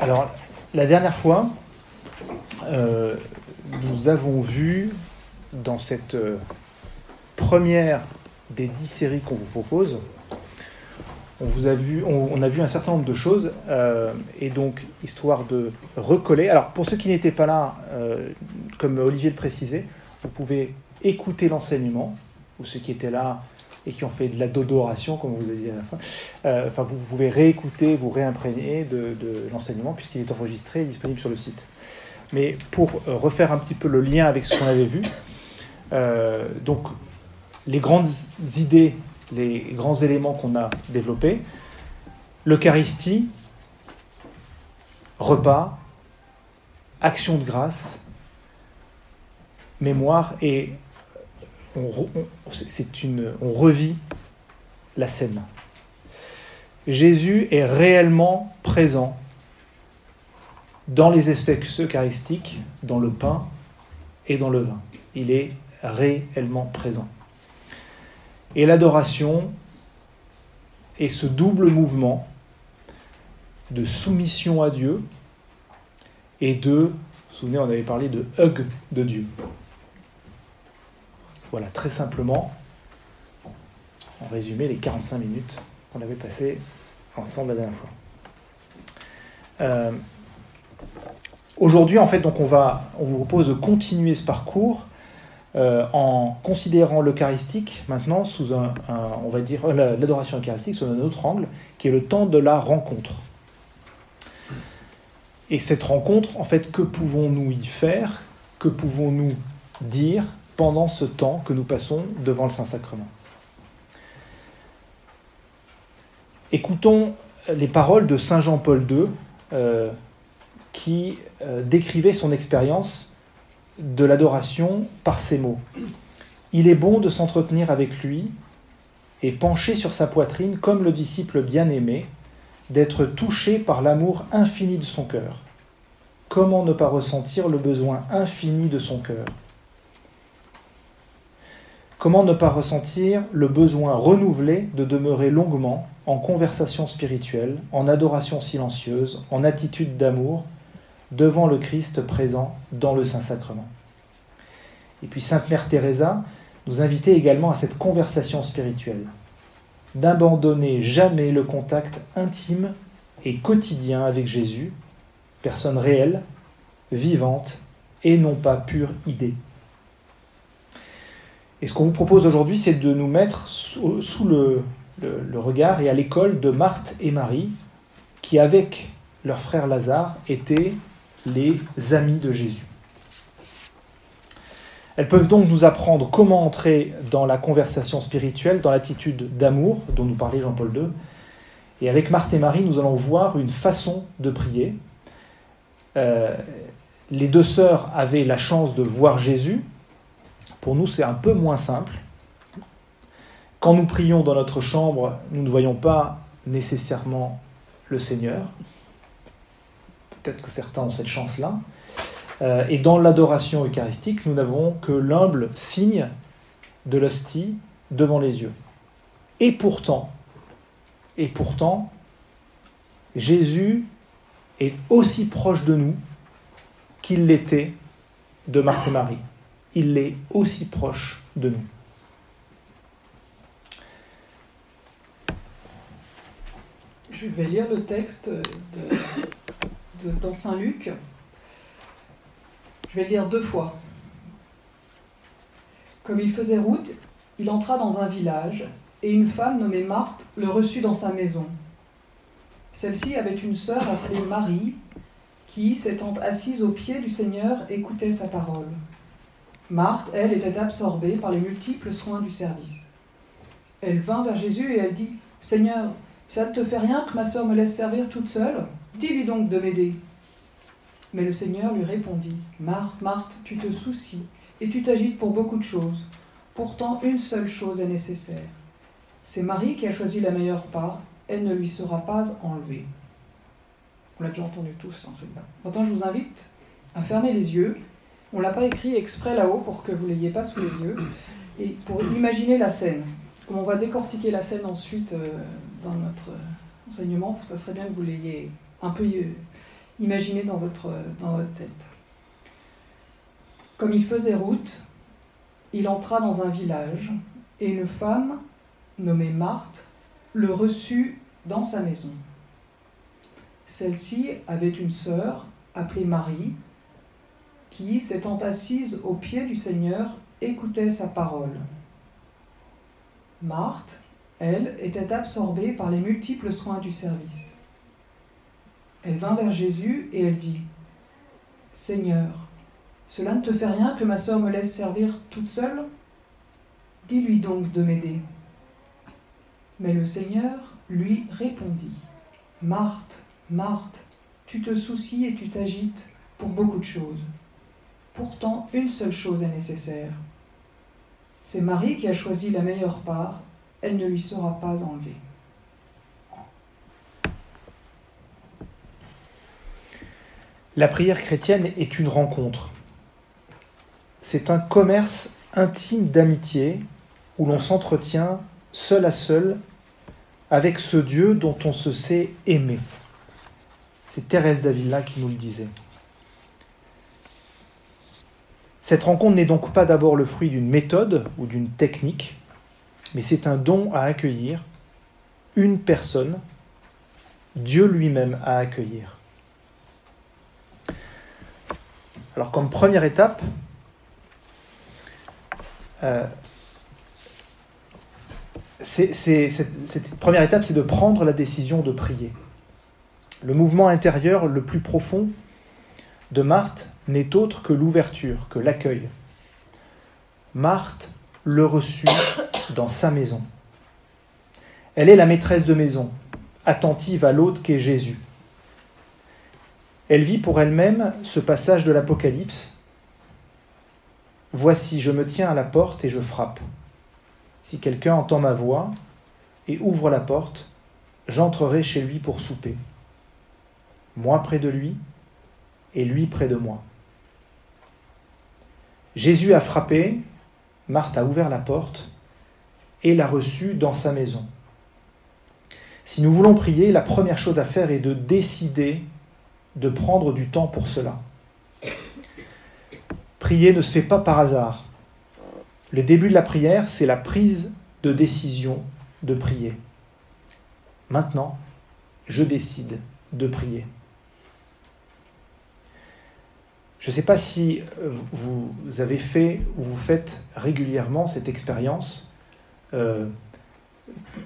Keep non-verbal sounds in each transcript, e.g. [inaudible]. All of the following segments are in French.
Alors, la dernière fois, euh, nous avons vu dans cette euh, première des dix séries qu'on vous propose, on, vous a vu, on, a vu un certain nombre de choses, euh, et donc, histoire de recoller. Alors, pour ceux qui n'étaient pas là, comme Olivier le précisait, vous pouvez écouter l'enseignement, ou ceux qui étaient là et qui ont fait de la dodoration, comme vous avez dit à la fin. Euh, enfin, vous pouvez réécouter, vous réimprégner de, l'enseignement, puisqu'il est enregistré et disponible sur le site. Mais pour euh, refaire un petit peu le lien avec ce qu'on avait vu, euh, donc les grandes idées, les grands éléments qu'on a développés, l'Eucharistie, repas, action de grâce, mémoire et on, revit la scène. Jésus est réellement présent dans les espèces eucharistiques, dans le pain et dans le vin. Il est réellement présent. Et l'adoration est ce double mouvement de soumission à Dieu et de, vous vous souvenez, on avait parlé de hug de Dieu. Voilà, très simplement, en résumé, les 45 minutes qu'on avait passées ensemble la dernière fois. Euh, aujourd'hui, en fait, donc on, va, on vous propose de continuer ce parcours euh, en considérant l'eucharistique maintenant sous un, on va dire, euh, l'adoration eucharistique sous un autre angle, qui est le temps de la rencontre. Et cette rencontre, en fait, que pouvons-nous y faire? Que pouvons-nous dire? Pendant ce temps que nous passons devant le Saint-Sacrement. Écoutons les paroles de Saint Jean-Paul II euh, qui euh, décrivait son expérience de l'adoration par ces mots. Il est bon de s'entretenir avec lui et pencher sur sa poitrine comme le disciple bien-aimé, d'être touché par l'amour infini de son cœur. Comment ne pas ressentir le besoin infini de son cœur Comment ne pas ressentir le besoin renouvelé de demeurer longuement en conversation spirituelle, en adoration silencieuse, en attitude d'amour, devant le Christ présent dans le Saint-Sacrement? Et puis Sainte Mère Teresa nous invitait également à cette conversation spirituelle, d'abandonner jamais le contact intime et quotidien avec Jésus, personne réelle, vivante et non pas pure idée. Et ce qu'on vous propose aujourd'hui, c'est de nous mettre sous, le, regard et à l'école de Marthe et Marie, qui, avec leur frère Lazare, étaient les amis de Jésus. Elles peuvent donc nous apprendre comment entrer dans la conversation spirituelle, dans l'attitude d'amour dont nous parlait Jean-Paul II. Et avec Marthe et Marie, nous allons voir une façon de prier. Euh, les deux sœurs avaient la chance de voir Jésus, pour nous, c'est un peu moins simple. Quand nous prions dans notre chambre, nous ne voyons pas nécessairement le Seigneur. Peut-être que certains ont cette chance-là. Euh, et dans l'adoration eucharistique, nous n'avons que l'humble signe de l'hostie devant les yeux. Et pourtant, et pourtant, Jésus est aussi proche de nous qu'il l'était de Marthe et Marie il est aussi proche de nous. Je vais lire le texte dans Saint Luc. Je vais le lire deux fois. Comme il faisait route, il entra dans un village et une femme nommée Marthe le reçut dans sa maison. Celle-ci avait une sœur appelée Marie qui, s'étant assise aux pieds du Seigneur, écoutait sa parole. Marthe, elle, était absorbée par les multiples soins du service. Elle vint vers Jésus et elle dit Seigneur, ça ne te fait rien que ma sœur me laisse servir toute seule? Dis-lui donc de m'aider. Mais le Seigneur lui répondit Marthe, Marthe, tu te soucies et tu t'agites pour beaucoup de choses. Pourtant, une seule chose est nécessaire. C'est Marie qui a choisi la meilleure part, elle ne lui sera pas enlevée. On l'a déjà entendu tous, hein, celui-là. Maintenant, je vous invite à fermer les yeux on l'a pas écrit exprès là-haut pour que vous l'ayez pas sous les yeux. Et pour imaginer la scène, comme on va décortiquer la scène ensuite euh, dans notre enseignement, ça serait bien que vous l'ayez un peu Imaginez dans votre, dans votre tête. Comme il faisait route, il entra dans un village et une femme, nommée Marthe, le reçut dans sa maison. Celle-ci avait une sœur appelée Marie, qui, s'étant assise au pied du Seigneur, écoutait sa parole. Marthe, elle, était absorbée par les multiples soins du service. Elle vint vers Jésus et elle dit, Seigneur, cela ne te fait rien que ma sœur me laisse servir toute seule? Dis-lui donc de m'aider. Mais le Seigneur lui répondit, Marthe, Marthe, tu te soucies et tu t'agites pour beaucoup de choses. Pourtant, une seule chose est nécessaire. C'est Marie qui a choisi la meilleure part, elle ne lui sera pas enlevée. La prière chrétienne est une rencontre. C'est un commerce intime d'amitié où l'on s'entretient seul à seul avec ce Dieu dont on se sait aimé. C'est Thérèse d'Avila qui nous le disait. Cette rencontre n'est donc pas d'abord le fruit d'une méthode ou d'une technique, mais c'est un don à accueillir, une personne, Dieu lui-même à accueillir. Alors comme première étape, euh, cette première étape, c'est de prendre la décision de prier. Le mouvement intérieur le plus profond de Marthe n'est autre que l'ouverture, que l'accueil. Marthe le reçut dans sa maison. Elle est la maîtresse de maison, attentive à l'autre qu'est Jésus. Elle vit pour elle-même ce passage de l'Apocalypse. Voici, je me tiens à la porte et je frappe. Si quelqu'un entend ma voix et ouvre la porte, j'entrerai chez lui pour souper. Moi près de lui et lui près de moi. Jésus a frappé, Marthe a ouvert la porte et l'a reçu dans sa maison. Si nous voulons prier, la première chose à faire est de décider de prendre du temps pour cela. Prier ne se fait pas par hasard. Le début de la prière, c'est la prise de décision de prier. Maintenant, je décide de prier. Je ne sais pas si euh, vous avez fait ou vous faites régulièrement cette expérience euh,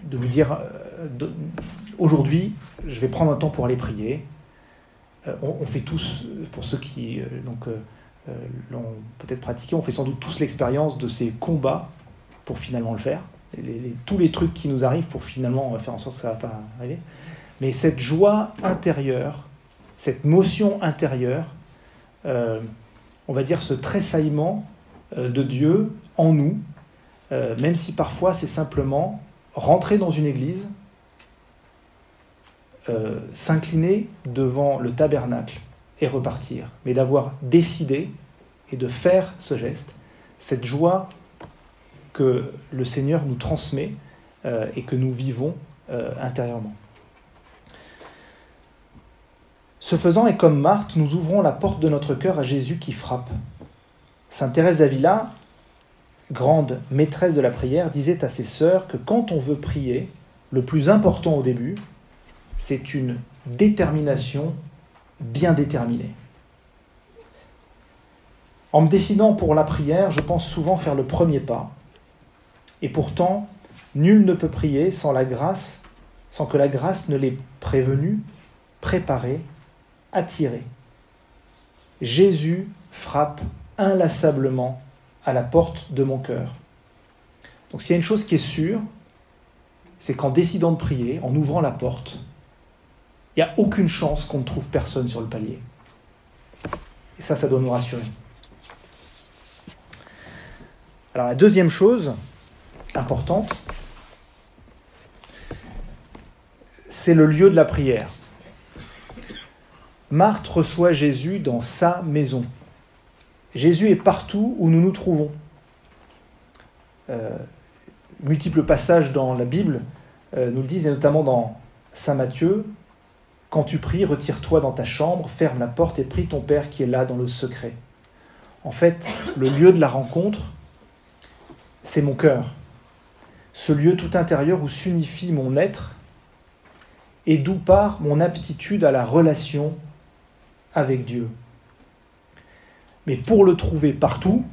de vous dire euh, aujourd'hui, je vais prendre un temps pour aller prier. on, fait tous, pour ceux qui donc, l'ont peut-être pratiqué, on fait sans doute tous l'expérience de ces combats pour finalement le faire. tous les trucs qui nous arrivent pour finalement faire en sorte que ça ne va pas arriver. Mais cette joie intérieure, cette motion intérieure, on va dire, ce tressaillement euh, de Dieu en nous, euh, même si parfois c'est simplement rentrer dans une église, s'incliner devant le tabernacle et repartir, mais d'avoir décidé et de faire ce geste, cette joie que le Seigneur nous transmet et que nous vivons intérieurement. Ce faisant, et comme Marthe, nous ouvrons la porte de notre cœur à Jésus qui frappe. Sainte Thérèse d'Avila, grande maîtresse de la prière, disait à ses sœurs que quand on veut prier, le plus important au début, c'est une détermination bien déterminée. En me décidant pour la prière, je pense souvent faire le premier pas. Et pourtant, nul ne peut prier sans la grâce, sans que la grâce ne l'ait prévenu, préparé attiré. Jésus frappe inlassablement à la porte de mon cœur. Donc s'il y a une chose qui est sûre, c'est qu'en décidant de prier, en ouvrant la porte, il n'y a aucune chance qu'on ne trouve personne sur le palier. Et ça, ça doit nous rassurer. Alors la deuxième chose importante, c'est le lieu de la prière. Marthe reçoit Jésus dans sa maison. Jésus est partout où nous nous trouvons. Euh, multiples passages dans la Bible euh, nous le disent, et notamment dans Saint Matthieu, Quand tu pries, retire-toi dans ta chambre, ferme la porte et prie ton Père qui est là dans le secret. En fait, le lieu de la rencontre, c'est mon cœur. Ce lieu tout intérieur où s'unifie mon être et d'où part mon aptitude à la relation avec Dieu. Mais pour le trouver partout,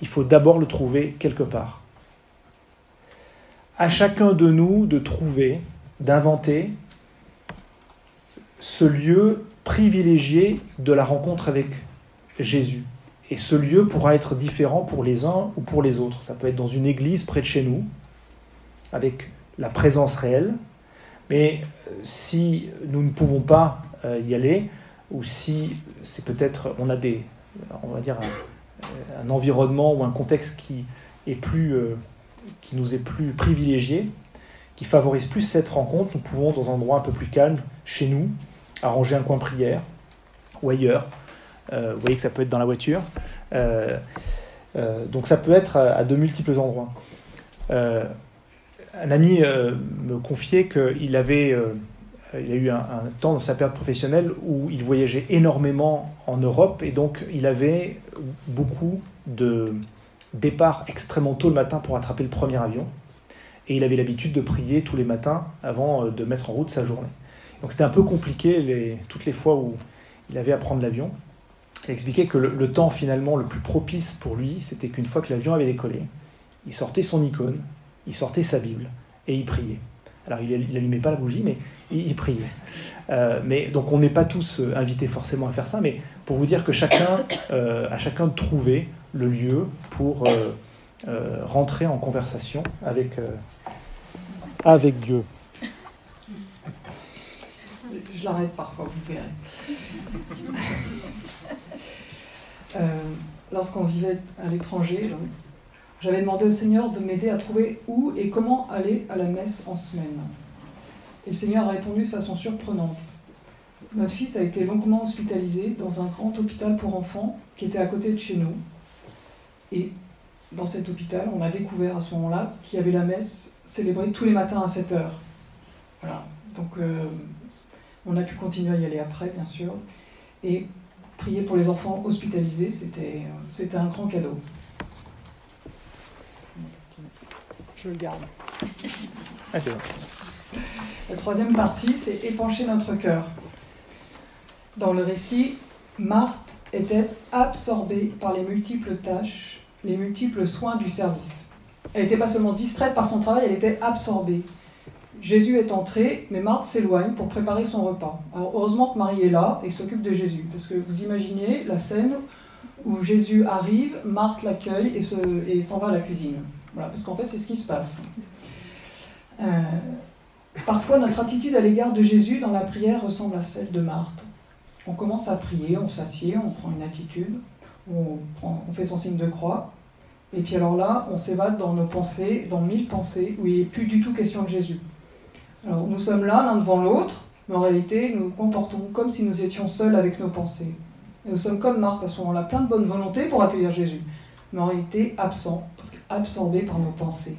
il faut d'abord le trouver quelque part. À chacun de nous de trouver, d'inventer ce lieu privilégié de la rencontre avec Jésus. Et ce lieu pourra être différent pour les uns ou pour les autres. Ça peut être dans une église près de chez nous, avec la présence réelle. Mais euh, si nous ne pouvons pas y aller, ou si c'est peut-être, on a des, on va dire, un, environnement ou un contexte qui, est plus, euh, qui nous est plus privilégié, qui favorise plus cette rencontre, nous pouvons, dans un endroit un peu plus calme, chez nous, arranger un coin prière ou ailleurs. Euh, vous voyez que ça peut être dans la voiture. Euh, donc ça peut être à, de multiples endroits. un ami me confiait qu'il avait il a eu un, temps dans sa période professionnelle où il voyageait énormément en Europe et donc il avait beaucoup de départs extrêmement tôt le matin pour attraper le premier avion. Et il avait l'habitude de prier tous les matins avant euh, de mettre en route sa journée. Donc c'était un peu compliqué toutes les fois où il avait à prendre l'avion. Il expliquait que le, temps finalement le plus propice pour lui, c'était qu'une fois que l'avion avait décollé, il sortait son icône, il sortait sa Bible et il priait. Alors il n'allumait pas la bougie, mais il, priait. Euh, mais donc on n'est pas tous euh, invités forcément à faire ça, mais pour vous dire que chacun, euh, à chacun de trouver le lieu pour rentrer en conversation avec, avec Dieu. Je l'arrête parfois, vous verrez. Lorsqu'on vivait à l'étranger, j'avais demandé au Seigneur de m'aider à trouver où et comment aller à la messe en semaine. Et le Seigneur a répondu de façon surprenante. Notre fils a été longuement hospitalisé dans un grand hôpital pour enfants qui était à côté de chez nous. Et dans cet hôpital, on a découvert à ce moment-là qu'il y avait la messe célébrée tous les matins à 7 heures. Voilà. Donc euh, on a pu continuer à y aller après, bien sûr. Et prier pour les enfants hospitalisés, c'était, euh, c'était un grand cadeau. Je le garde. Ah, c'est La troisième partie, c'est épancher notre cœur. Dans le récit, Marthe était absorbée par les multiples tâches, les multiples soins du service. Elle n'était pas seulement distraite par son travail, elle était absorbée. Jésus est entré, mais Marthe s'éloigne pour préparer son repas. Alors heureusement que Marie est là et s'occupe de Jésus, parce que vous imaginez la scène où Jésus arrive, Marthe l'accueille et s'en va à la cuisine. Parce qu'en fait, c'est ce qui se passe. Euh, parfois, notre attitude à l'égard de Jésus dans la prière ressemble à celle de Marthe. On commence à prier, on s'assied, on prend une attitude, on, fait son signe de croix, et puis alors là, on s'évade dans nos pensées, dans mille pensées, où il n'est plus du tout question de Jésus. Alors nous sommes là, l'un devant l'autre, mais en réalité, nous nous comportons comme si nous étions seuls avec nos pensées. Nous sommes comme Marthe à ce moment-là, plein de bonne volonté pour accueillir Jésus mais en réalité absent, parce absorbé par nos pensées.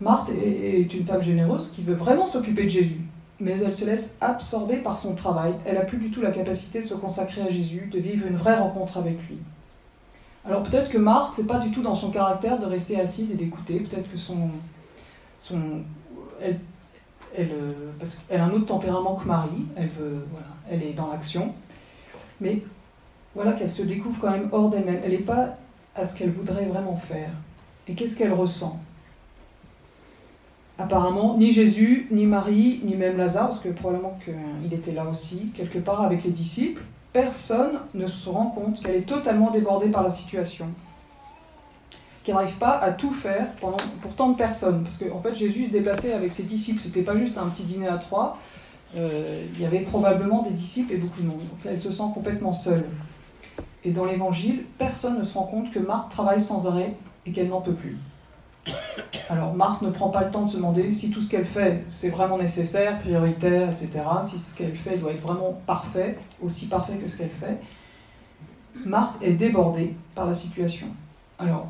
Marthe est une femme généreuse qui veut vraiment s'occuper de Jésus, mais elle se laisse absorber par son travail. Elle n'a plus du tout la capacité de se consacrer à Jésus, de vivre une vraie rencontre avec lui. Alors peut-être que Marthe, c'est pas du tout dans son caractère de rester assise et d'écouter. Peut-être que son, son, elle, elle, parce qu'elle a un autre tempérament que Marie. Elle veut, voilà, elle est dans l'action. Mais voilà qu'elle se découvre quand même hors d'elle-même. Elle n'est pas à ce qu'elle voudrait vraiment faire. Et qu'est-ce qu'elle ressent? Apparemment, ni Jésus, ni Marie, ni même Lazare, parce que probablement qu'il était là aussi, quelque part avec les disciples, personne ne se rend compte qu'elle est totalement débordée par la situation. Qu'elle n'arrive pas à tout faire pour tant de personnes. Parce qu'en en fait, Jésus se déplaçait avec ses disciples. C'était pas juste un petit dîner à trois. Euh, il y avait probablement des disciples et beaucoup de monde. Donc elle se sent complètement seule. Et dans l'évangile, personne ne se rend compte que Marthe travaille sans arrêt et qu'elle n'en peut plus. Alors Marthe ne prend pas le temps de se demander si tout ce qu'elle fait, c'est vraiment nécessaire, prioritaire, etc. Si ce qu'elle fait doit être vraiment parfait, aussi parfait que ce qu'elle fait. Marthe est débordée par la situation. Alors,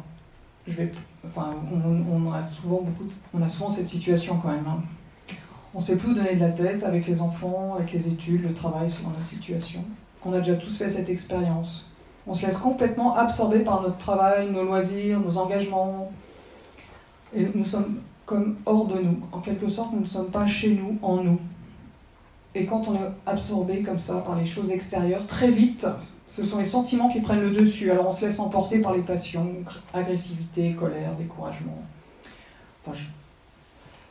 je vais, enfin, on, a souvent beaucoup, on a souvent cette situation quand même. Hein. On ne sait plus où donner de la tête avec les enfants, avec les études, le travail, selon la situation. On a déjà tous fait cette expérience. On se laisse complètement absorber par notre travail, nos loisirs, nos engagements. Et nous sommes comme hors de nous. En quelque sorte, nous ne sommes pas chez nous, en nous. Et quand on est absorbé comme ça par les choses extérieures, très vite, ce sont les sentiments qui prennent le dessus. Alors on se laisse emporter par les passions, agressivité, colère, découragement. Enfin, je,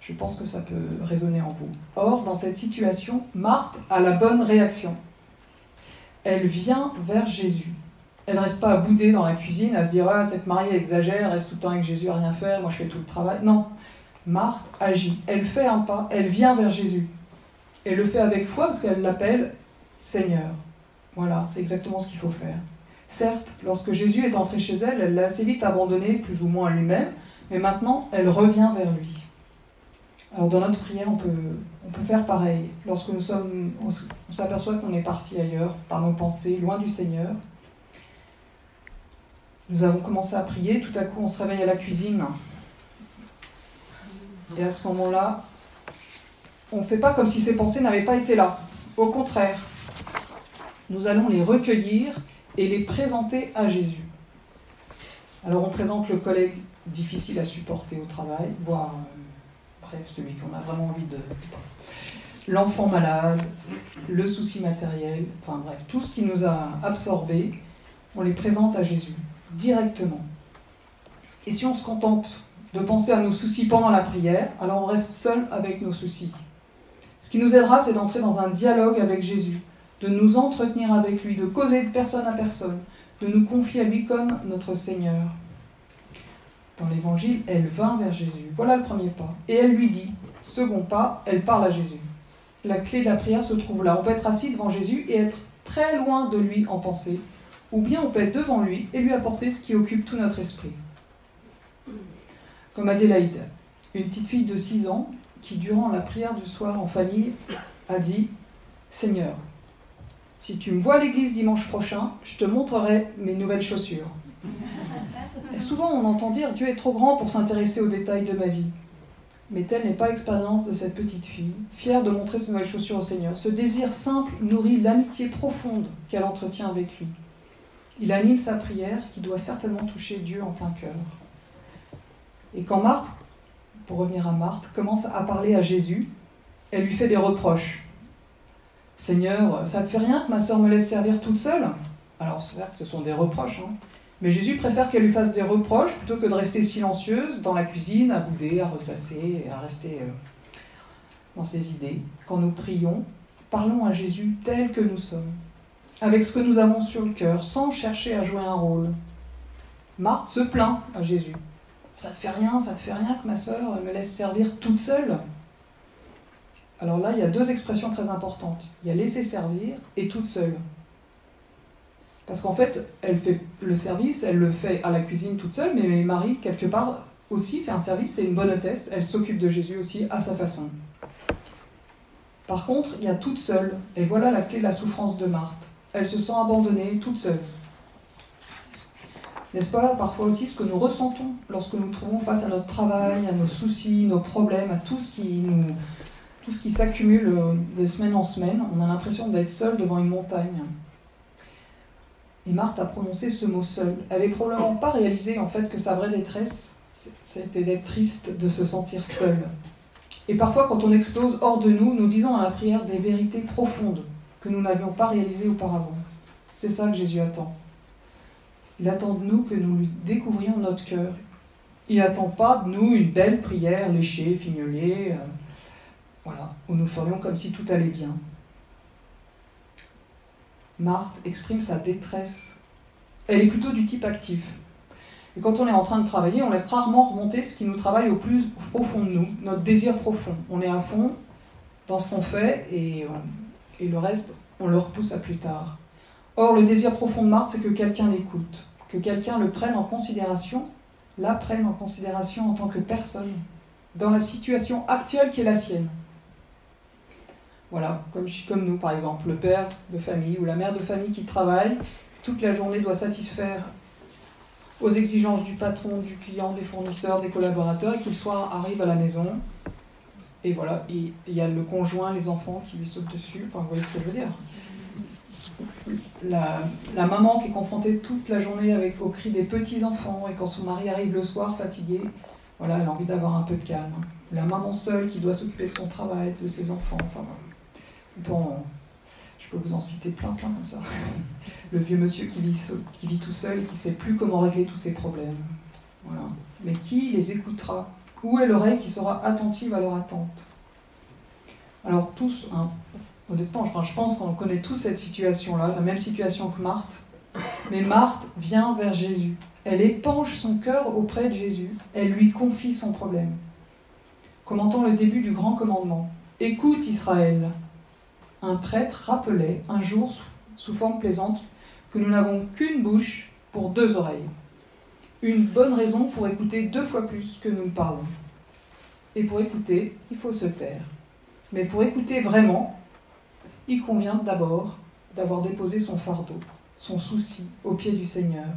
je pense que ça peut résonner en vous. Or, dans cette situation, Marthe a la bonne réaction. Elle vient vers Jésus. Elle ne reste pas à bouder dans la cuisine, à se dire Ah, cette mariée exagère, reste tout le temps avec Jésus à rien faire, moi je fais tout le travail. Non. Marthe agit. Elle fait un pas, elle vient vers Jésus. Elle le fait avec foi parce qu'elle l'appelle Seigneur. Voilà, c'est exactement ce qu'il faut faire. Certes, lorsque Jésus est entré chez elle, elle l'a assez vite abandonné, plus ou moins à lui-même, mais maintenant, elle revient vers lui. Alors dans notre prière, on peut, on peut faire pareil. Lorsque nous sommes, on s'aperçoit qu'on est parti ailleurs, par nos pensées, loin du Seigneur, nous avons commencé à prier, tout à coup on se réveille à la cuisine. Et à ce moment-là, on ne fait pas comme si ces pensées n'avaient pas été là. Au contraire, nous allons les recueillir et les présenter à Jésus. Alors on présente le collègue difficile à supporter au travail, voire, euh, bref, celui qu'on a vraiment envie de... L'enfant malade, le souci matériel, enfin bref, tout ce qui nous a absorbés, on les présente à Jésus directement. Et si on se contente de penser à nos soucis pendant la prière, alors on reste seul avec nos soucis. Ce qui nous aidera, c'est d'entrer dans un dialogue avec Jésus, de nous entretenir avec lui, de causer de personne à personne, de nous confier à lui comme notre Seigneur. Dans l'Évangile, elle vint vers Jésus. Voilà le premier pas. Et elle lui dit, second pas, elle parle à Jésus. La clé de la prière se trouve là. On peut être assis devant Jésus et être très loin de lui en pensée, ou bien on peut être devant lui et lui apporter ce qui occupe tout notre esprit. Comme Adélaïde, une petite fille de 6 ans qui, durant la prière du soir en famille, a dit Seigneur, si tu me vois à l'église dimanche prochain, je te montrerai mes nouvelles chaussures. Souvent, on entend dire Dieu est trop grand pour s'intéresser aux détails de ma vie. Mais telle n'est pas l'expérience de cette petite fille, fière de montrer ses nouvelles chaussures au Seigneur. Ce désir simple nourrit l'amitié profonde qu'elle entretient avec lui. Il anime sa prière qui doit certainement toucher Dieu en plein cœur. Et quand Marthe, pour revenir à Marthe, commence à parler à Jésus, elle lui fait des reproches. Seigneur, ça ne te fait rien que ma soeur me laisse servir toute seule? Alors, c'est vrai que ce sont des reproches, hein. mais Jésus préfère qu'elle lui fasse des reproches plutôt que de rester silencieuse dans la cuisine, à bouder, à ressasser, à rester euh, dans ses idées. Quand nous prions, parlons à Jésus tel que nous sommes avec ce que nous avons sur le cœur, sans chercher à jouer un rôle. Marthe se plaint à Jésus. Ça te fait rien, ça te fait rien que ma sœur me laisse servir toute seule. Alors là, il y a deux expressions très importantes. Il y a laisser servir et toute seule. Parce qu'en fait, elle fait le service, elle le fait à la cuisine toute seule, mais Marie, quelque part, aussi fait un service, c'est une bonne hôtesse, elle s'occupe de Jésus aussi à sa façon. Par contre, il y a toute seule, et voilà la clé de la souffrance de Marthe elle se sent abandonnée, toute seule. N'est-ce pas parfois aussi ce que nous ressentons lorsque nous nous trouvons face à notre travail, à nos soucis, nos problèmes, à tout ce qui nous, tout ce qui s'accumule euh, de semaine en semaine? On a l'impression d'être seul devant une montagne. Et Marthe a prononcé ce mot seul. Elle n'avait probablement pas réalisé en fait que sa vraie détresse, c'était d'être triste, de se sentir seule. Et parfois, quand on explose hors de nous, nous disons à la prière des vérités profondes que nous n'avions pas réalisé auparavant. C'est ça que Jésus attend. Il attend de nous que nous lui découvrions notre cœur. Il n'attend pas de nous une belle prière léchée, fignolée, euh, voilà, où nous ferions comme si tout allait bien. Marthe exprime sa détresse. Elle est plutôt du type actif. Et quand on est en train de travailler, on laisse rarement remonter ce qui nous travaille au plus profond de nous, notre désir profond. On est à fond dans ce qu'on fait et et le reste, on le repousse à plus tard. Or, le désir profond de Marthe, c'est que quelqu'un l'écoute, que quelqu'un le prenne en considération, la prenne en considération en tant que personne, dans la situation actuelle qui est la sienne. Voilà, comme, comme nous par exemple, le père de famille ou la mère de famille qui travaille, toute la journée doit satisfaire aux exigences du patron, du client, des fournisseurs, des collaborateurs, et qu'il le soir arrive à la maison, et voilà, et il y a le conjoint, les enfants qui lui sautent dessus. Enfin, vous voyez ce que je veux dire la, maman qui est confrontée toute la journée avec au cri des petits enfants et quand son mari arrive le soir fatigué, voilà, elle a envie d'avoir un peu de calme. La maman seule qui doit s'occuper de son travail, de ses enfants. Enfin, bon, je peux vous en citer plein, plein comme ça. Le vieux monsieur qui vit, qui vit tout seul et qui ne sait plus comment régler tous ses problèmes. Voilà. Mais qui les écoutera? Où est l'oreille qui sera attentive à leur attente? Alors tous, hein, honnêtement, je pense qu'on connaît tous cette situation-là, la même situation que Marthe. Mais Marthe vient vers Jésus. Elle épanche son cœur auprès de Jésus. Elle lui confie son problème. Commentant le début du grand commandement. Écoute Israël. Un prêtre rappelait un jour, sous forme plaisante, que nous n'avons qu'une bouche pour deux oreilles. Une bonne raison pour écouter deux fois plus que nous parlons. Et pour écouter, il faut se taire. Mais pour écouter vraiment, il convient d'abord d'avoir déposé son fardeau, son souci au pied du Seigneur.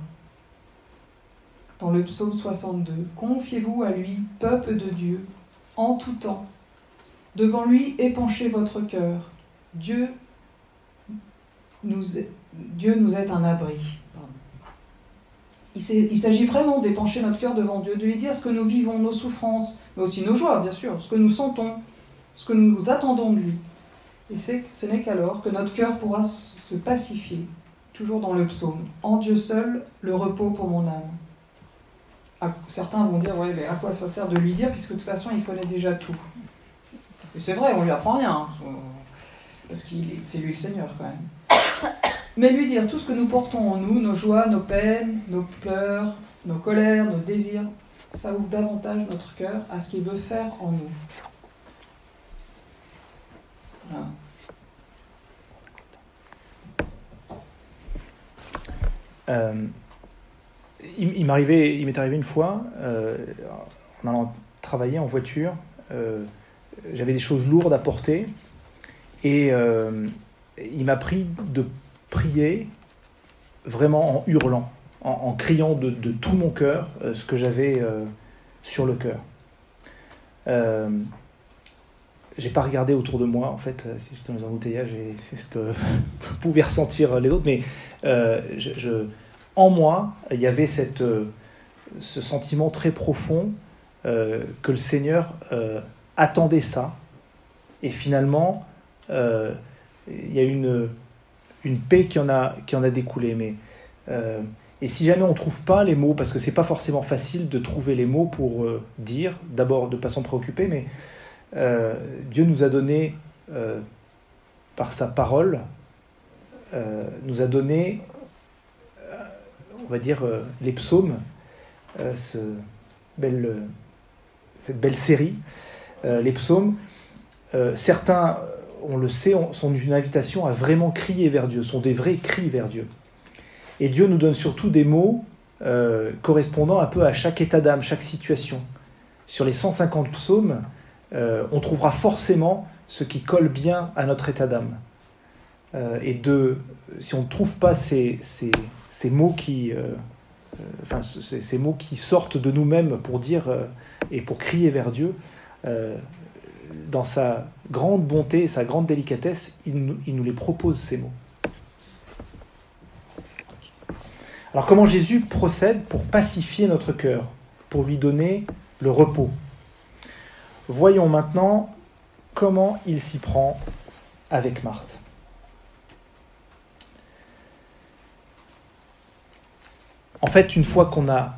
Dans le psaume 62, Confiez-vous à lui, peuple de Dieu, en tout temps. Devant lui, épanchez votre cœur. Dieu nous est, Dieu nous est un abri. Il s'agit vraiment d'épancher notre cœur devant Dieu, de lui dire ce que nous vivons, nos souffrances, mais aussi nos joies, bien sûr, ce que nous sentons, ce que nous attendons de lui. Et ce n'est qu'alors que notre cœur pourra se pacifier, toujours dans le psaume. En Dieu seul, le repos pour mon âme. certains vont dire, ouais, mais à quoi ça sert de lui dire, puisque de toute façon, il connaît déjà tout. Et c'est vrai, on lui apprend rien, hein, parce que c'est lui le Seigneur quand même. Mais lui dire tout ce que nous portons en nous, nos joies, nos peines, nos pleurs, nos colères, nos désirs, ça ouvre davantage notre cœur à ce qu'il veut faire en nous. Euh, il, m'est arrivé une fois, euh, en allant travailler en voiture, euh, j'avais des choses lourdes à porter et il m'a pris de prier vraiment en hurlant, en, criant de, tout mon cœur ce que j'avais sur le cœur. J'ai pas regardé autour de moi, en fait, si j'étais dans les embouteillages, c'est ce que [laughs] pouvaient ressentir les autres, mais euh, en moi, il y avait cette, euh, ce sentiment très profond euh, que le Seigneur attendait ça, et finalement, il y a une, une paix qui en a, qui en a découlé. Mais, et si jamais on ne trouve pas les mots, parce que c'est pas forcément facile de trouver les mots pour dire, d'abord de ne pas s'en préoccuper, mais euh, Dieu nous a donné, euh, par sa parole, euh, nous a donné, on va dire, les psaumes, cette belle série, les psaumes. certains, on le sait, sont une invitation à vraiment crier vers Dieu, sont des vrais cris vers Dieu. Et Dieu nous donne surtout des mots correspondant un peu à chaque état d'âme, chaque situation. Sur les 150 psaumes, euh, on trouvera forcément ce qui colle bien à notre état d'âme. Euh, et de, si on ne trouve pas ces, ces, mots qui, euh, enfin, ces, mots qui sortent de nous-mêmes pour dire et pour crier vers Dieu, dans sa grande bonté et sa grande délicatesse, il nous, les propose ces mots. Alors comment Jésus procède pour pacifier notre cœur, pour lui donner le repos? Voyons maintenant comment il s'y prend avec Marthe. En fait, une fois qu'on a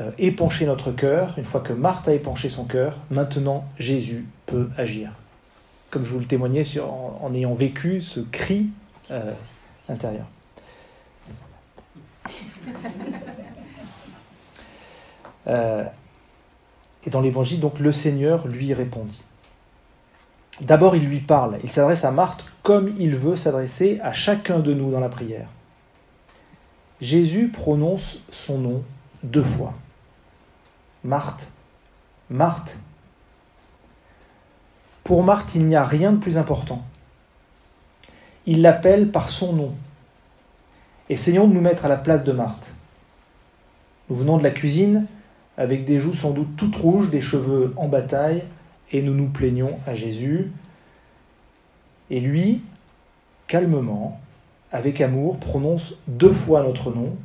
euh, épanché notre cœur, une fois que Marthe a épanché son cœur, maintenant Jésus peut agir. Comme je vous le témoignais en, ayant vécu ce cri euh, intérieur. [laughs] Euh, et dans l'évangile, donc le Seigneur lui répondit. D'abord, il lui parle, il s'adresse à Marthe comme il veut s'adresser à chacun de nous dans la prière. Jésus prononce son nom deux fois. Marthe, Marthe. Pour Marthe, il n'y a rien de plus important. Il l'appelle par son nom. Essayons de nous mettre à la place de Marthe. Nous venons de la cuisine, avec des joues sans doute toutes rouges, des cheveux en bataille et nous nous plaignons à Jésus. Et lui, calmement, avec amour, prononce deux fois notre nom.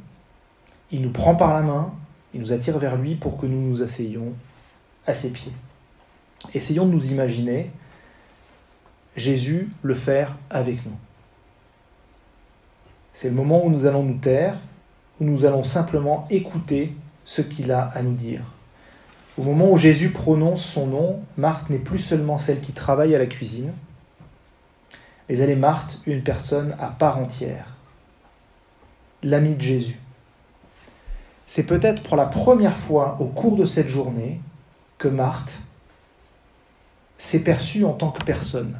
Il nous prend par la main, il nous attire vers lui pour que nous nous asseyions à ses pieds. Essayons de nous imaginer Jésus le faire avec nous. C'est le moment où nous allons nous taire, où nous allons simplement écouter ce qu'il a à nous dire. Au moment où Jésus prononce son nom, Marthe n'est plus seulement celle qui travaille à la cuisine, mais elle est Marthe, une personne à part entière, l'amie de Jésus. C'est peut-être pour la première fois au cours de cette journée que Marthe s'est perçue en tant que personne.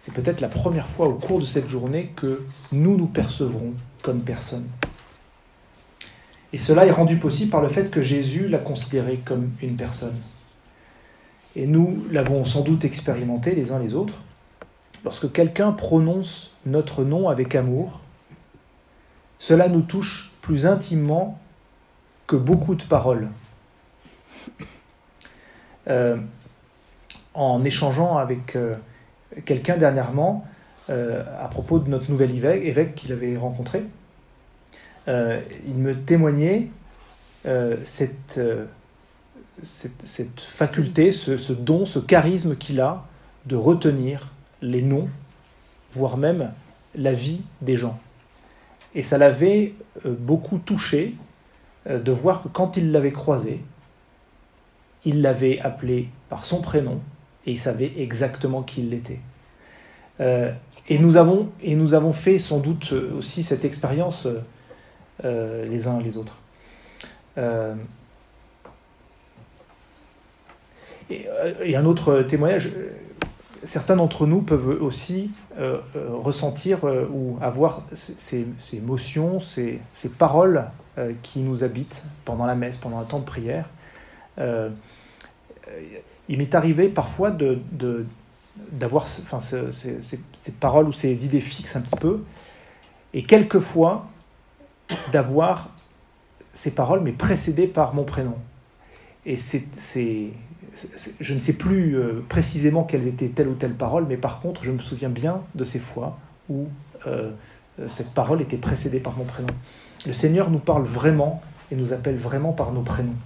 C'est peut-être la première fois au cours de cette journée que nous nous percevrons comme personne. Et cela est rendu possible par le fait que Jésus l'a considéré comme une personne. Et nous l'avons sans doute expérimenté les uns les autres. Lorsque quelqu'un prononce notre nom avec amour, cela nous touche plus intimement que beaucoup de paroles. Euh, en échangeant avec euh, quelqu'un dernièrement euh, à propos de notre nouvel évêque, qu'il avait rencontré, il me témoignait cette, faculté, ce don, ce charisme qu'il a de retenir les noms, voire même la vie des gens. Et ça l'avait beaucoup touché de voir que quand il l'avait croisé, il l'avait appelé par son prénom et il savait exactement qui il était. Euh, et, nous avons, et nous avons fait sans doute aussi cette expérience euh, les uns les autres. Euh, et, un autre témoignage, certains d'entre nous peuvent aussi ressentir ou avoir ces, ces émotions, ces, ces paroles qui nous habitent pendant la messe, pendant un temps de prière. Euh, il m'est arrivé parfois de, d'avoir enfin, ces, paroles ou ces idées fixes un petit peu, et quelquefois d'avoir ces paroles, mais précédées par mon prénom. Et c'est, je ne sais plus euh, précisément quelles étaient telle ou telle parole, mais par contre, je me souviens bien de ces fois où euh, cette parole était précédée par mon prénom. Le Seigneur nous parle vraiment et nous appelle vraiment par nos prénoms.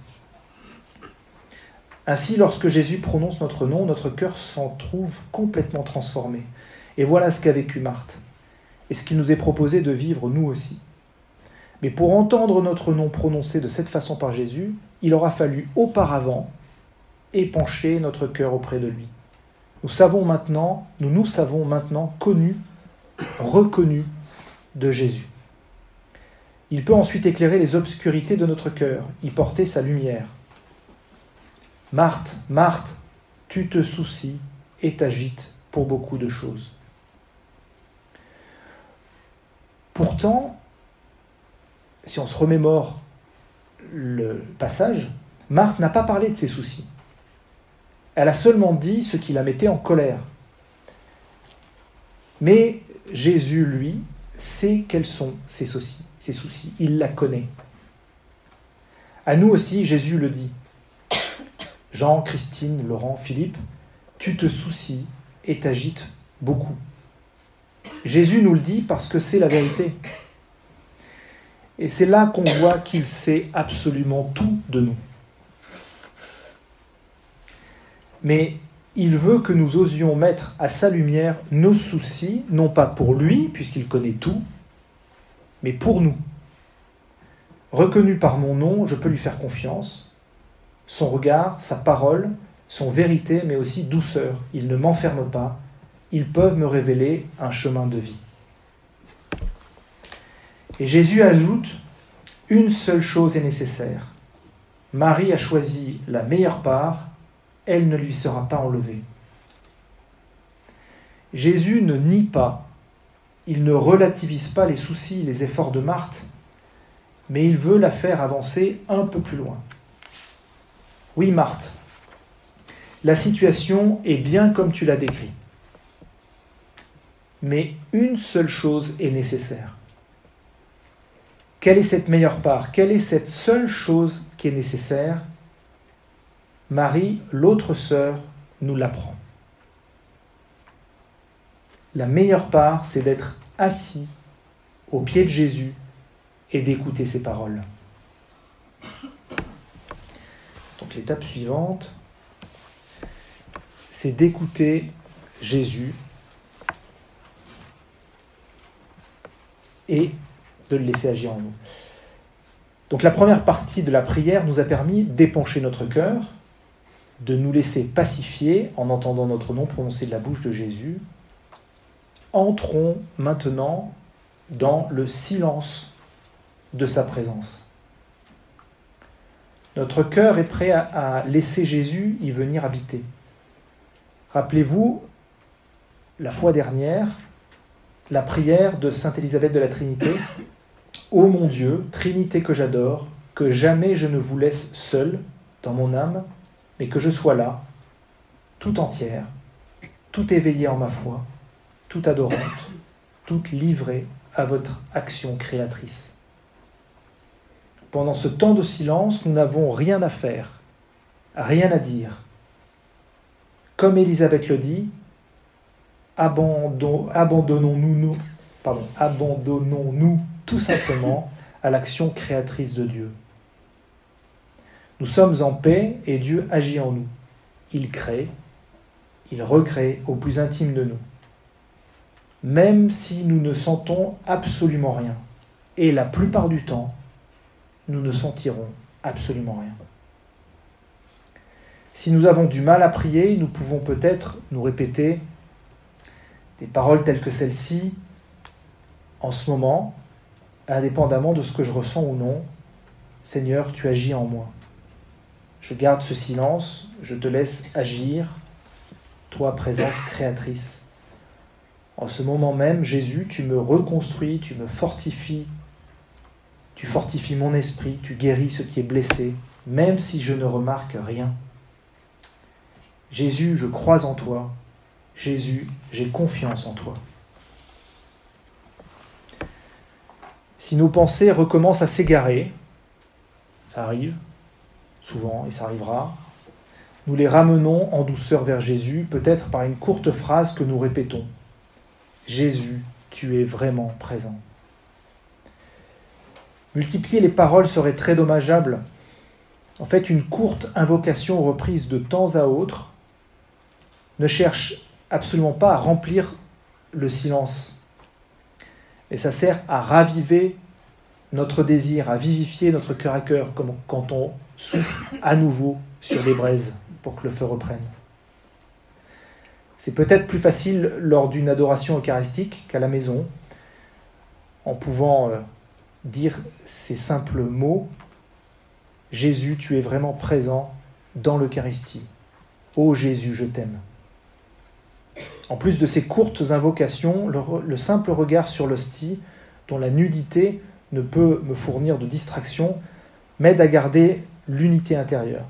Ainsi, lorsque Jésus prononce notre nom, notre cœur s'en trouve complètement transformé. Et voilà ce qu'a vécu Marthe, et ce qu'il nous est proposé de vivre nous aussi. Mais pour entendre notre nom prononcé de cette façon par Jésus, il aura fallu auparavant épancher notre cœur auprès de lui. Nous savons maintenant, nous nous savons maintenant connus, reconnus de Jésus. Il peut ensuite éclairer les obscurités de notre cœur, y porter sa lumière. Marthe, Marthe, tu te soucies et t'agites pour beaucoup de choses. Pourtant, si on se remémore le passage, Marthe n'a pas parlé de ses soucis. Elle a seulement dit ce qui la mettait en colère. Mais Jésus, lui, sait quels sont ses soucis. Ses soucis. Il la connaît. À nous aussi, Jésus le dit. [coughs] Jean, Christine, Laurent, Philippe, tu te soucies et t'agites beaucoup. Jésus nous le dit parce que c'est la vérité. Et c'est là qu'on voit qu'il sait absolument tout de nous. Mais il veut que nous osions mettre à sa lumière nos soucis, non pas pour lui, puisqu'il connaît tout, mais pour nous. Reconnu par mon nom, je peux lui faire confiance, son regard, sa parole, son vérité, mais aussi douceur. Ils ne m'enferment pas, ils peuvent me révéler un chemin de vie. Et Jésus ajoute, une seule chose est nécessaire. Marie a choisi la meilleure part, elle ne lui sera pas enlevée. Jésus ne nie pas, il ne relativise pas les soucis, les efforts de Marthe, mais il veut la faire avancer un peu plus loin. Oui, Marthe, la situation est bien comme tu l'as décrit. Mais une seule chose est nécessaire. Quelle est cette meilleure part? Quelle est cette seule chose qui est nécessaire? Marie, l'autre sœur, nous l'apprend. La meilleure part, c'est d'être assis au pied de Jésus et d'écouter ses paroles. Donc l'étape suivante, c'est d'écouter Jésus et de le laisser agir en nous. Donc la première partie de la prière nous a permis d'épancher notre cœur, de nous laisser pacifier en entendant notre nom prononcé de la bouche de Jésus. Entrons maintenant dans le silence de sa présence. Notre cœur est prêt à, laisser Jésus y venir habiter. Rappelez-vous, la fois dernière, la prière de Sainte Élisabeth de la Trinité. Ô mon Dieu, Trinité que j'adore, que jamais je ne vous laisse seul dans mon âme, mais que je sois là, tout entière, tout éveillée en ma foi, tout adorante, toute livrée à votre action créatrice. Pendant ce temps de silence, nous n'avons rien à faire, rien à dire. Comme Élisabeth le dit, abandonnons-nous pardon, abandonnons-nous tout simplement à l'action créatrice de Dieu. Nous sommes en paix et Dieu agit en nous. Il crée, il recrée au plus intime de nous. Même si nous ne sentons absolument rien. Et la plupart du temps, nous ne sentirons absolument rien. Si nous avons du mal à prier, nous pouvons peut-être nous répéter des paroles telles que celle-ci, en ce moment, indépendamment de ce que je ressens ou non, Seigneur, tu agis en moi. Je garde ce silence, je te laisse agir, toi, présence créatrice. En ce moment même, Jésus, tu me reconstruis, tu me fortifies, tu fortifies mon esprit, tu guéris ce qui est blessé, même si je ne remarque rien. Jésus, je crois en toi, Jésus, j'ai confiance en toi. Si nos pensées recommencent à s'égarer, ça arrive souvent et ça arrivera, nous les ramenons en douceur vers Jésus, peut-être par une courte phrase que nous répétons. Jésus, tu es vraiment présent. Multiplier les paroles serait très dommageable. En fait, une courte invocation reprise de temps à autre ne cherche absolument pas à remplir le silence. Et ça sert à raviver notre désir, à vivifier notre cœur à cœur, comme quand on souffle à nouveau sur les braises pour que le feu reprenne. C'est peut-être plus facile lors d'une adoration eucharistique qu'à la maison, en pouvant euh, dire ces simples mots Jésus, tu es vraiment présent dans l'Eucharistie. Ô Jésus, je t'aime. En plus de ces courtes invocations, le, simple regard sur l'hostie, dont la nudité ne peut me fournir de distraction, m'aide à garder l'unité intérieure.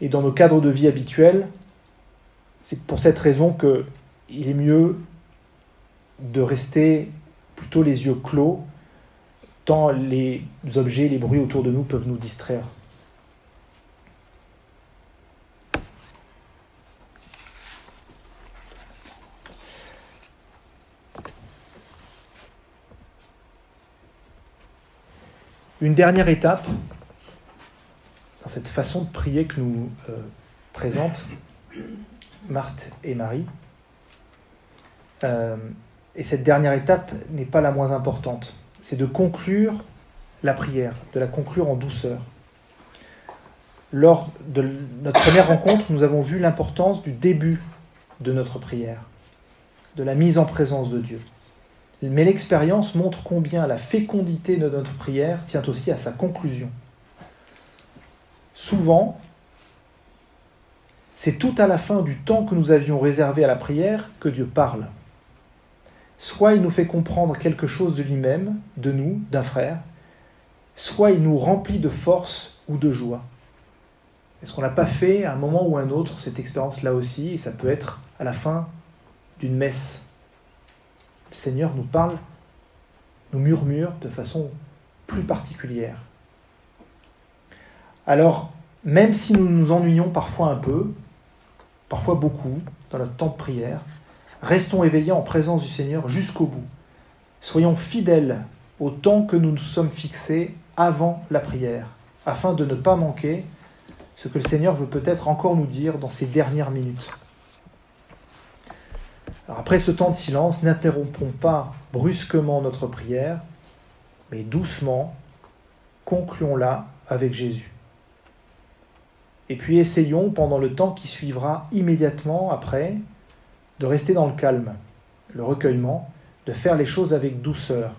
Et dans nos cadres de vie habituels, c'est pour cette raison qu'il est mieux de rester plutôt les yeux clos, tant les objets, les bruits autour de nous peuvent nous distraire. Une dernière étape dans cette façon de prier que nous euh, présentent Marthe et Marie. Euh, et cette dernière étape n'est pas la moins importante. C'est de conclure la prière, de la conclure en douceur. Lors de notre première rencontre, nous avons vu l'importance du début de notre prière, de la mise en présence de Dieu. Mais l'expérience montre combien la fécondité de notre prière tient aussi à sa conclusion. Souvent, c'est tout à la fin du temps que nous avions réservé à la prière que Dieu parle. Soit il nous fait comprendre quelque chose de lui-même, de nous, d'un frère, soit il nous remplit de force ou de joie. Est-ce qu'on n'a pas fait à un moment ou un autre cette expérience-là aussi Et ça peut être à la fin d'une messe le Seigneur nous parle, nous murmure de façon plus particulière. Alors, même si nous nous ennuyons parfois un peu, parfois beaucoup, dans notre temps de prière, restons éveillés en présence du Seigneur jusqu'au bout. Soyons fidèles au temps que nous nous sommes fixés avant la prière, afin de ne pas manquer ce que le Seigneur veut peut-être encore nous dire dans ces dernières minutes. Après ce temps de silence, n'interrompons pas brusquement notre prière, mais doucement, concluons-la avec Jésus. Et puis essayons, pendant le temps qui suivra immédiatement après, de rester dans le calme, le recueillement, de faire les choses avec douceur.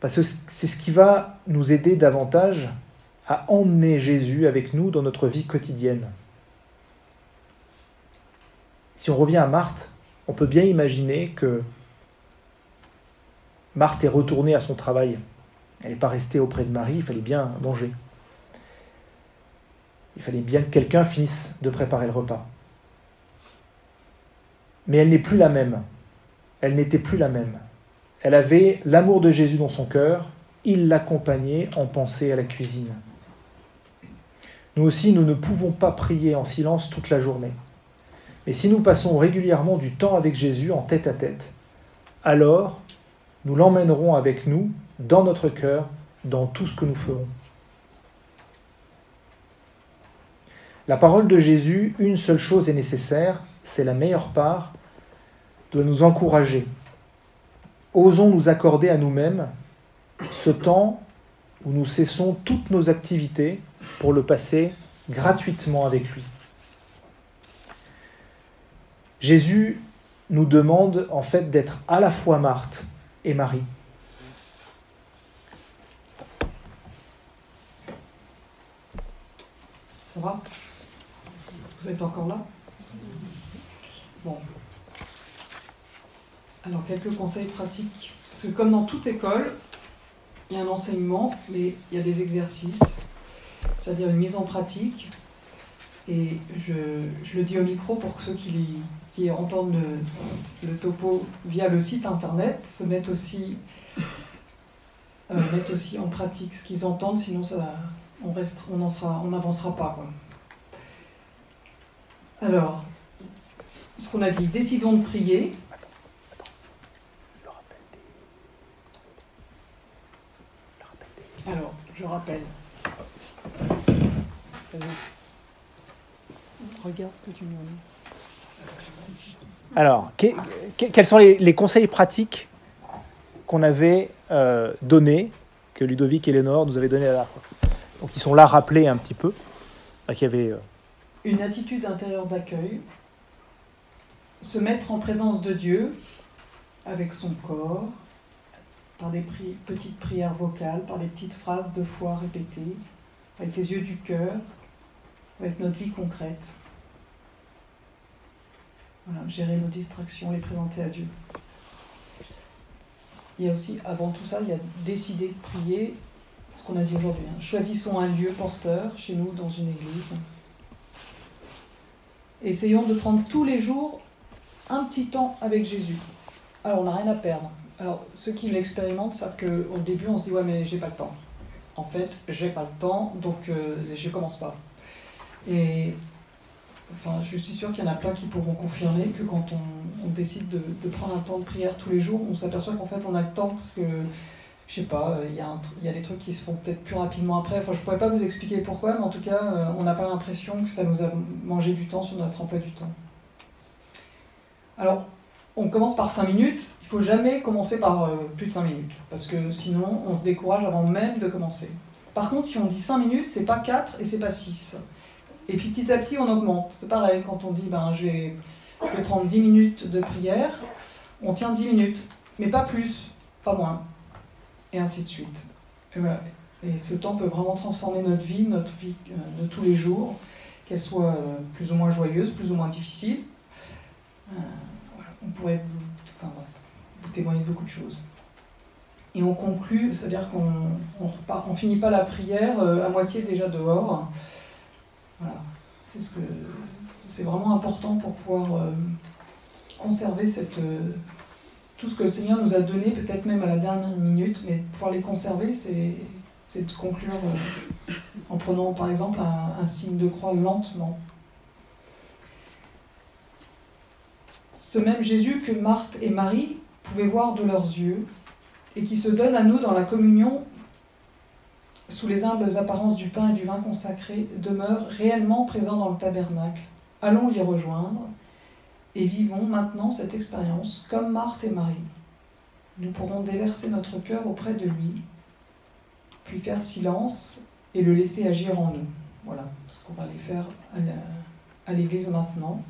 Parce que c'est ce qui va nous aider davantage à emmener Jésus avec nous dans notre vie quotidienne. Si on revient à Marthe, on peut bien imaginer que Marthe est retournée à son travail. Elle n'est pas restée auprès de Marie, il fallait bien manger. Il fallait bien que quelqu'un finisse de préparer le repas. Mais elle n'est plus la même. Elle n'était plus la même. Elle avait l'amour de Jésus dans son cœur, il l'accompagnait en pensée à la cuisine. Nous aussi, nous ne pouvons pas prier en silence toute la journée. Mais si nous passons régulièrement du temps avec Jésus en tête à tête, alors nous l'emmènerons avec nous dans notre cœur, dans tout ce que nous ferons. La parole de Jésus, une seule chose est nécessaire, c'est la meilleure part, doit nous encourager. Osons nous accorder à nous-mêmes ce temps où nous cessons toutes nos activités pour le passer gratuitement avec lui. Jésus nous demande en fait d'être à la fois Marthe et Marie. Ça va? Vous êtes encore là? Bon. Alors, quelques conseils pratiques. Parce que comme dans toute école, il y a un enseignement, mais il y a des exercices, c'est-à-dire une mise en pratique. Et je, le dis au micro pour ceux qui, qui entendent le, topo via le site internet se mettent aussi, euh, aussi en pratique ce qu'ils entendent, sinon ça, on n'avancera on pas. Alors, ce qu'on a dit, décidons de prier. Alors, je rappelle. Regarde ce que tu me dis. Alors, quels sont les, conseils pratiques qu'on avait euh, donnés, que Ludovic et Lénore nous avaient donnés à la fois? Donc, ils sont là rappelés un petit peu. y euh, Une attitude intérieure d'accueil, se mettre en présence de Dieu avec son corps, par des petites prières vocales, par des petites phrases de foi répétées, avec les yeux du cœur, avec notre vie concrète. Voilà, gérer nos distractions, les présenter à Dieu. Il y a aussi, avant tout ça, il y a décider de prier, ce qu'on a dit aujourd'hui. Hein. Choisissons un lieu porteur chez nous dans une église. Essayons de prendre tous les jours un petit temps avec Jésus. Alors, on n'a rien à perdre. Alors, ceux qui l'expérimentent savent qu'au début, on se dit Ouais, mais j'ai pas le temps. En fait, j'ai pas le temps, donc euh, je commence pas. Et je suis sûre qu'il y en a plein qui pourront confirmer que quand on, décide de, prendre un temps de prière tous les jours, on s'aperçoit qu'en fait, on a le temps parce que je sais pas, il y, a il y a des trucs qui se font peut-être plus rapidement après. Enfin, je pourrais pas vous expliquer pourquoi, mais en tout cas, euh, on n'a pas l'impression que ça nous a mangé du temps sur notre emploi du temps. Alors, on commence par 5 minutes. Il faut jamais commencer par euh, plus de 5 minutes, parce que sinon, on se décourage avant même de commencer. Par contre, si on dit 5 minutes, c'est pas 4 et c'est pas 6. Et puis petit à petit, on augmente. C'est pareil, quand on dit, ben, je vais, prendre 10 minutes de prière, on tient 10 minutes, mais pas plus, pas moins, et ainsi de suite. Et, ce temps peut vraiment transformer notre vie, notre vie euh, de tous les jours, qu'elle soit euh, plus ou moins joyeuse, plus ou moins difficile on pourrait vous, témoigner de beaucoup de choses. Et on conclut, c'est-à-dire qu'on on, finit pas la prière euh, à moitié déjà dehors. Voilà, c'est ce que c'est vraiment important pour pouvoir euh, conserver euh, tout ce que le Seigneur nous a donné, peut-être même à la dernière minute, mais pouvoir les conserver, c'est de conclure en prenant par exemple un, un signe de croix lentement. Ce même Jésus que Marthe et Marie pouvaient voir de leurs yeux et qui se donne à nous dans la communion sous les humbles apparences du pain et du vin consacré, demeure réellement présent dans le tabernacle. Allons l'y rejoindre et vivons maintenant cette expérience comme Marthe et Marie. Nous pourrons déverser notre cœur auprès de lui, puis faire silence et le laisser agir en nous. Voilà ce qu'on va aller faire à l'église maintenant.